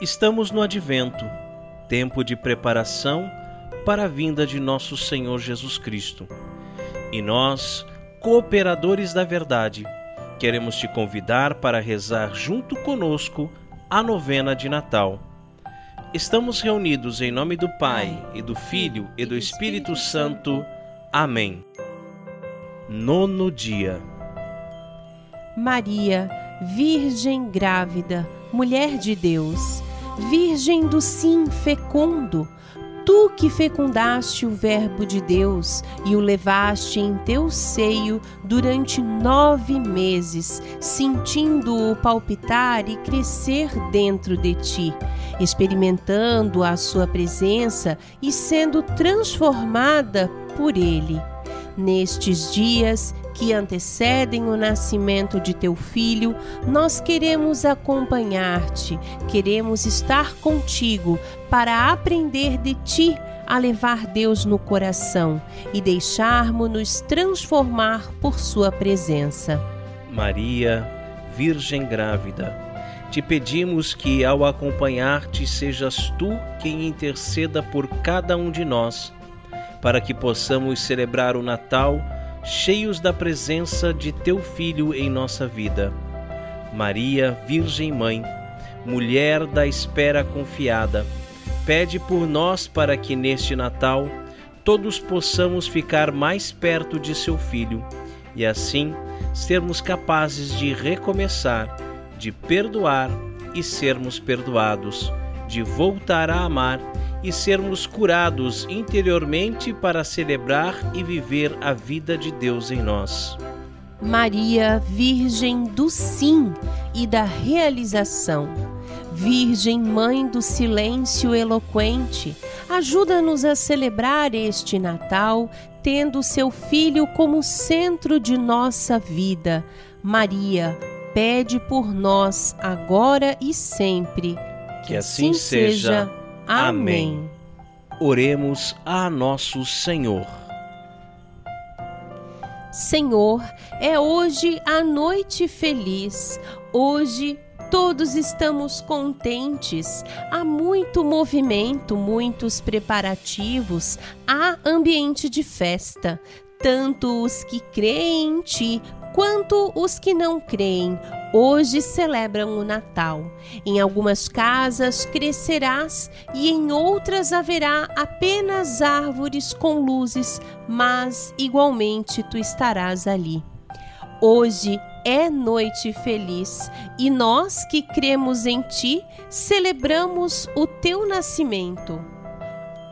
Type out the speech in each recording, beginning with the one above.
Estamos no advento, tempo de preparação para a vinda de nosso Senhor Jesus Cristo. E nós, cooperadores da verdade, queremos te convidar para rezar junto conosco a novena de Natal. Estamos reunidos em nome do Pai, e do Filho, e do Espírito Santo. Amém. Nono dia. Maria, Virgem grávida, mulher de Deus, Virgem do sim fecundo, tu que fecundaste o Verbo de Deus e o levaste em teu seio durante nove meses, sentindo-o palpitar e crescer dentro de ti, experimentando a sua presença e sendo transformada por ele. Nestes dias que antecedem o nascimento de teu filho, nós queremos acompanhar-te, queremos estar contigo para aprender de ti a levar Deus no coração e deixarmos-nos transformar por sua presença. Maria, Virgem grávida, te pedimos que ao acompanhar-te sejas tu quem interceda por cada um de nós para que possamos celebrar o Natal cheios da presença de teu Filho em nossa vida. Maria, Virgem Mãe, mulher da espera confiada, pede por nós para que neste Natal todos possamos ficar mais perto de seu Filho e assim sermos capazes de recomeçar, de perdoar e sermos perdoados, de voltar a amar e sermos curados interiormente para celebrar e viver a vida de Deus em nós. Maria, Virgem do Sim e da Realização, Virgem Mãe do Silêncio Eloquente, ajuda-nos a celebrar este Natal tendo seu Filho como centro de nossa vida. Maria, pede por nós agora e sempre. Que, que assim, assim seja. Amém. Oremos a nosso Senhor. Senhor, é hoje a noite feliz. Hoje todos estamos contentes. Há muito movimento, muitos preparativos, há ambiente de festa. Tanto os que creem em Ti quanto os que não creem hoje celebram o Natal. Em algumas casas crescerás e em outras haverá apenas árvores com luzes, mas igualmente tu estarás ali. Hoje é noite feliz e nós que cremos em ti celebramos o teu nascimento.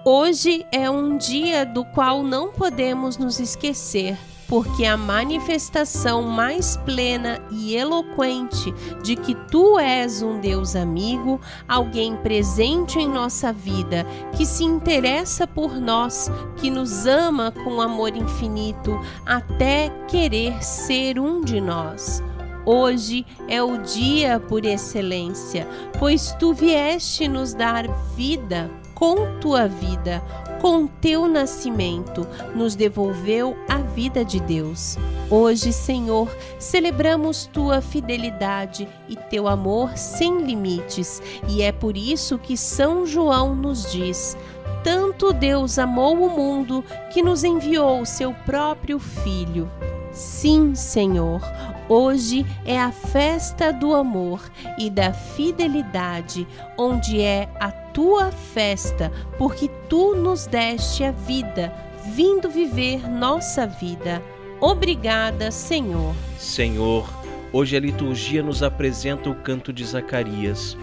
Hoje é um dia do qual não podemos nos esquecer porque a manifestação mais plena e eloquente de que tu és um Deus amigo, alguém presente em nossa vida, que se interessa por nós, que nos ama com amor infinito, até querer ser um de nós. Hoje é o dia por excelência, pois tu vieste nos dar vida com tua vida, com teu nascimento, nos devolveu a vida de Deus. Hoje, Senhor, celebramos tua fidelidade e teu amor sem limites, e é por isso que São João nos diz: Tanto Deus amou o mundo que nos enviou o seu próprio Filho. Sim, Senhor, hoje é a festa do amor e da fidelidade, onde é a tua festa, porque tu nos deste a vida, vindo viver nossa vida. Obrigada, Senhor. Senhor, hoje a liturgia nos apresenta o canto de Zacarias,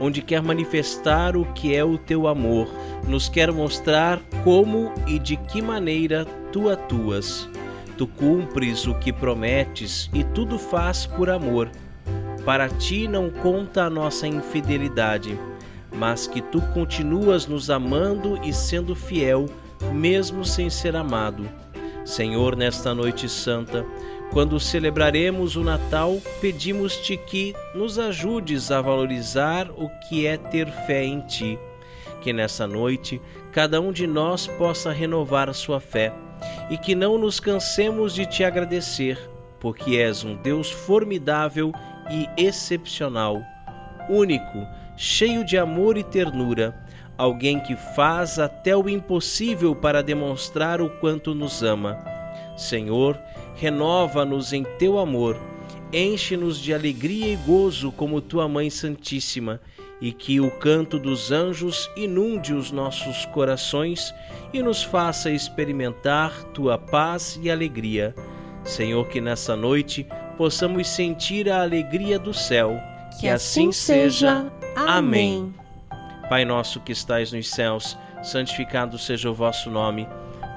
onde quer manifestar o que é o teu amor, nos quer mostrar como e de que maneira tu atuas. Tu cumpres o que prometes e tudo faz por amor. Para ti não conta a nossa infidelidade, mas que tu continuas nos amando e sendo fiel, mesmo sem ser amado. Senhor, nesta noite santa, quando celebraremos o Natal, pedimos-te que nos ajudes a valorizar o que é ter fé em ti. Que nessa noite cada um de nós possa renovar sua fé e que não nos cansemos de te agradecer, porque és um Deus formidável e excepcional. Único, cheio de amor e ternura, alguém que faz até o impossível para demonstrar o quanto nos ama. Senhor, renova-nos em teu amor, enche-nos de alegria e gozo como tua Mãe Santíssima, e que o canto dos anjos inunde os nossos corações e nos faça experimentar tua paz e alegria. Senhor, que nessa noite possamos sentir a alegria do céu. Que, assim, assim seja. Amém. Pai nosso que estais nos céus, santificado seja o vosso nome.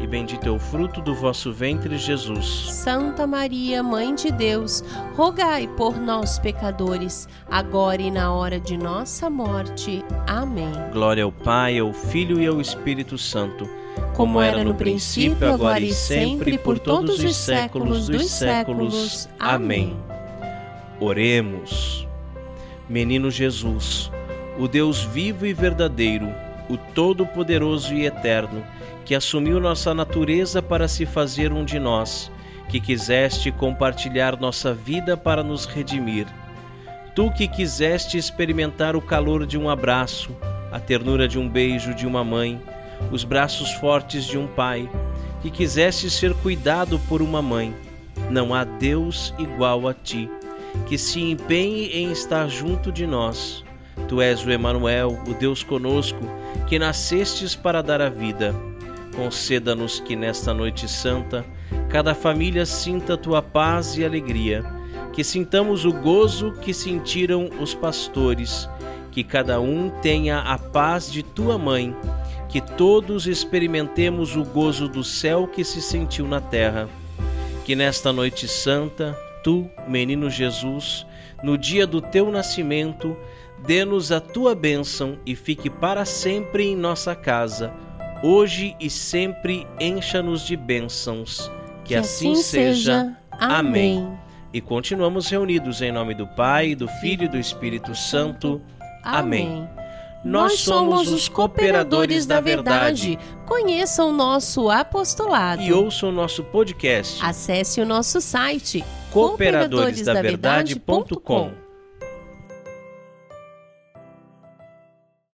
e bendito é o fruto do vosso ventre, Jesus. Santa Maria, Mãe de Deus, rogai por nós, pecadores, agora e na hora de nossa morte. Amém. Glória ao Pai, ao Filho e ao Espírito Santo, como era no princípio, agora e sempre, por todos os séculos dos séculos. Amém. Oremos. Menino Jesus, o Deus vivo e verdadeiro, o Todo-Poderoso e Eterno, que assumiu nossa natureza para se fazer um de nós, que quiseste compartilhar nossa vida para nos redimir. Tu que quiseste experimentar o calor de um abraço, a ternura de um beijo de uma mãe, os braços fortes de um pai, que quiseste ser cuidado por uma mãe. Não há Deus igual a ti, que se empenhe em estar junto de nós Tu és o Emanuel, o Deus conosco, que nascestes para dar a vida. Conceda-nos que nesta noite santa cada família sinta tua paz e alegria, que sintamos o gozo que sentiram os pastores, que cada um tenha a paz de tua mãe, que todos experimentemos o gozo do céu que se sentiu na terra. Que nesta noite santa, tu, menino Jesus, no dia do teu nascimento, dê-nos a tua bênção e fique para sempre em nossa casa. Hoje e sempre encha-nos de bênçãos. Que, que assim, assim, seja. Amém. Amém. E continuamos reunidos em nome do Pai, do Filho e do Espírito Santo. Amém. Nós somos os cooperadores da verdade. Conheçam o nosso apostolado. E ouçam o nosso podcast. Acesse o nosso site cooperadoresdaverdade.com.